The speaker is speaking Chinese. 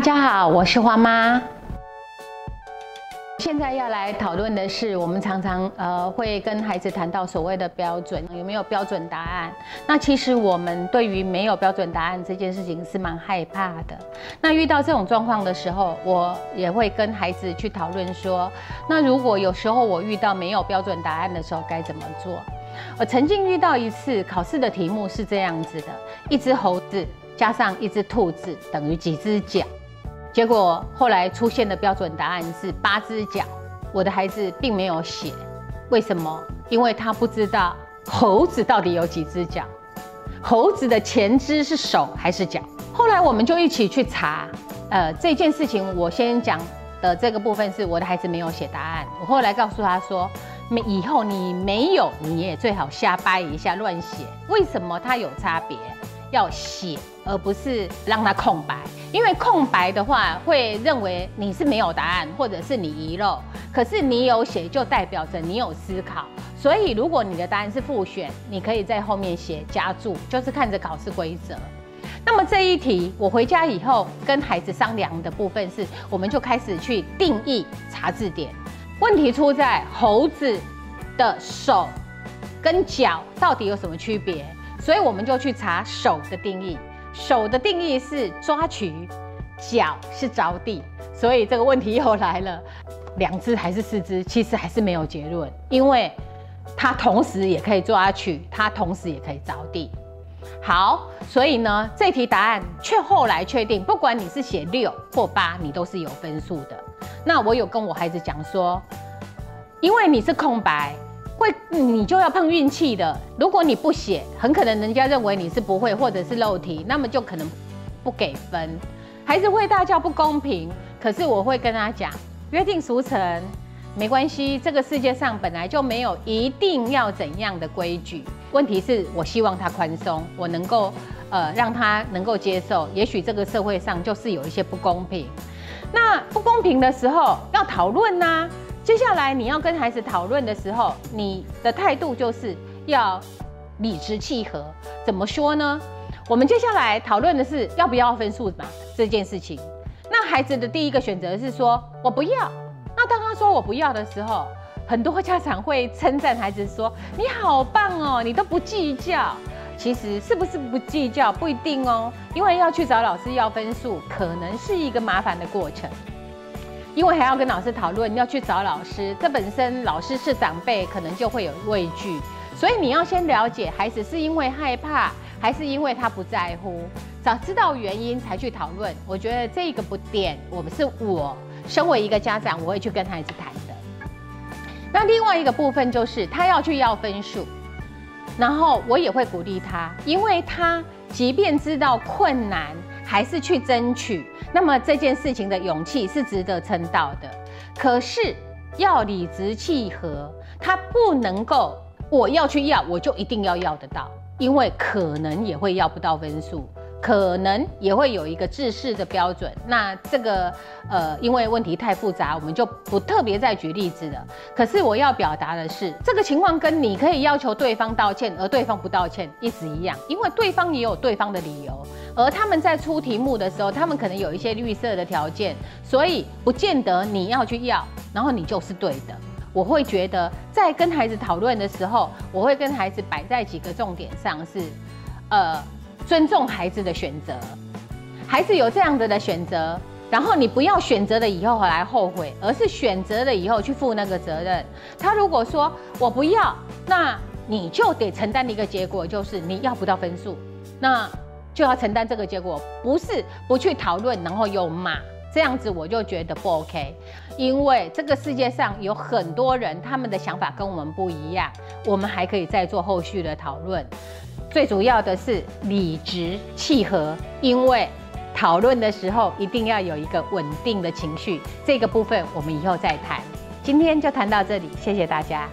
大家好，我是花妈。现在要来讨论的是，我们常常呃会跟孩子谈到所谓的标准，有没有标准答案？那其实我们对于没有标准答案这件事情是蛮害怕的。那遇到这种状况的时候，我也会跟孩子去讨论说，那如果有时候我遇到没有标准答案的时候该怎么做？我曾经遇到一次考试的题目是这样子的：一只猴子。加上一只兔子等于几只脚？结果后来出现的标准答案是八只脚。我的孩子并没有写，为什么？因为他不知道猴子到底有几只脚，猴子的前肢是手还是脚？后来我们就一起去查。呃，这件事情我先讲的这个部分是我的孩子没有写答案。我后来告诉他说，没以后你没有你也最好瞎掰一下乱写。为什么它有差别？要写，而不是让它空白，因为空白的话会认为你是没有答案，或者是你遗漏。可是你有写，就代表着你有思考。所以如果你的答案是复选，你可以在后面写加注，就是看着考试规则。那么这一题，我回家以后跟孩子商量的部分是，我们就开始去定义查字典。问题出在猴子的手跟脚到底有什么区别？所以我们就去查手的定义，手的定义是抓取，脚是着地，所以这个问题又来了，两只还是四只，其实还是没有结论，因为它同时也可以抓取，它同时也可以着地。好，所以呢，这题答案却后来确定，不管你是写六或八，你都是有分数的。那我有跟我孩子讲说，因为你是空白。会，你就要碰运气的。如果你不写，很可能人家认为你是不会，或者是漏题，那么就可能不给分。还是会大叫不公平，可是我会跟他讲，约定俗成，没关系。这个世界上本来就没有一定要怎样的规矩。问题是我希望他宽松，我能够呃让他能够接受。也许这个社会上就是有一些不公平。那不公平的时候要讨论呐。接下来你要跟孩子讨论的时候，你的态度就是要理直气和。怎么说呢？我们接下来讨论的是要不要分数嘛这件事情。那孩子的第一个选择是说我不要。那当他说我不要的时候，很多家长会称赞孩子说你好棒哦，你都不计较。其实是不是不计较不一定哦，因为要去找老师要分数，可能是一个麻烦的过程。因为还要跟老师讨论，要去找老师，这本身老师是长辈，可能就会有畏惧，所以你要先了解孩子是因为害怕，还是因为他不在乎，早知道原因才去讨论。我觉得这个不点，我们是我身为一个家长，我会去跟孩子谈的。那另外一个部分就是他要去要分数，然后我也会鼓励他，因为他即便知道困难。还是去争取，那么这件事情的勇气是值得称道的。可是要理直气和，他不能够，我要去要，我就一定要要得到，因为可能也会要不到分数。可能也会有一个制式的标准，那这个呃，因为问题太复杂，我们就不特别再举例子了。可是我要表达的是，这个情况跟你可以要求对方道歉，而对方不道歉意思一样，因为对方也有对方的理由，而他们在出题目的时候，他们可能有一些绿色的条件，所以不见得你要去要，然后你就是对的。我会觉得在跟孩子讨论的时候，我会跟孩子摆在几个重点上是，呃。尊重孩子的选择，孩子有这样子的选择，然后你不要选择了以后来后悔，而是选择了以后去负那个责任。他如果说我不要，那你就得承担的一个结果就是你要不到分数，那就要承担这个结果，不是不去讨论然后又骂，这样子我就觉得不 OK。因为这个世界上有很多人，他们的想法跟我们不一样，我们还可以再做后续的讨论。最主要的是理直气和，因为讨论的时候一定要有一个稳定的情绪，这个部分我们以后再谈。今天就谈到这里，谢谢大家。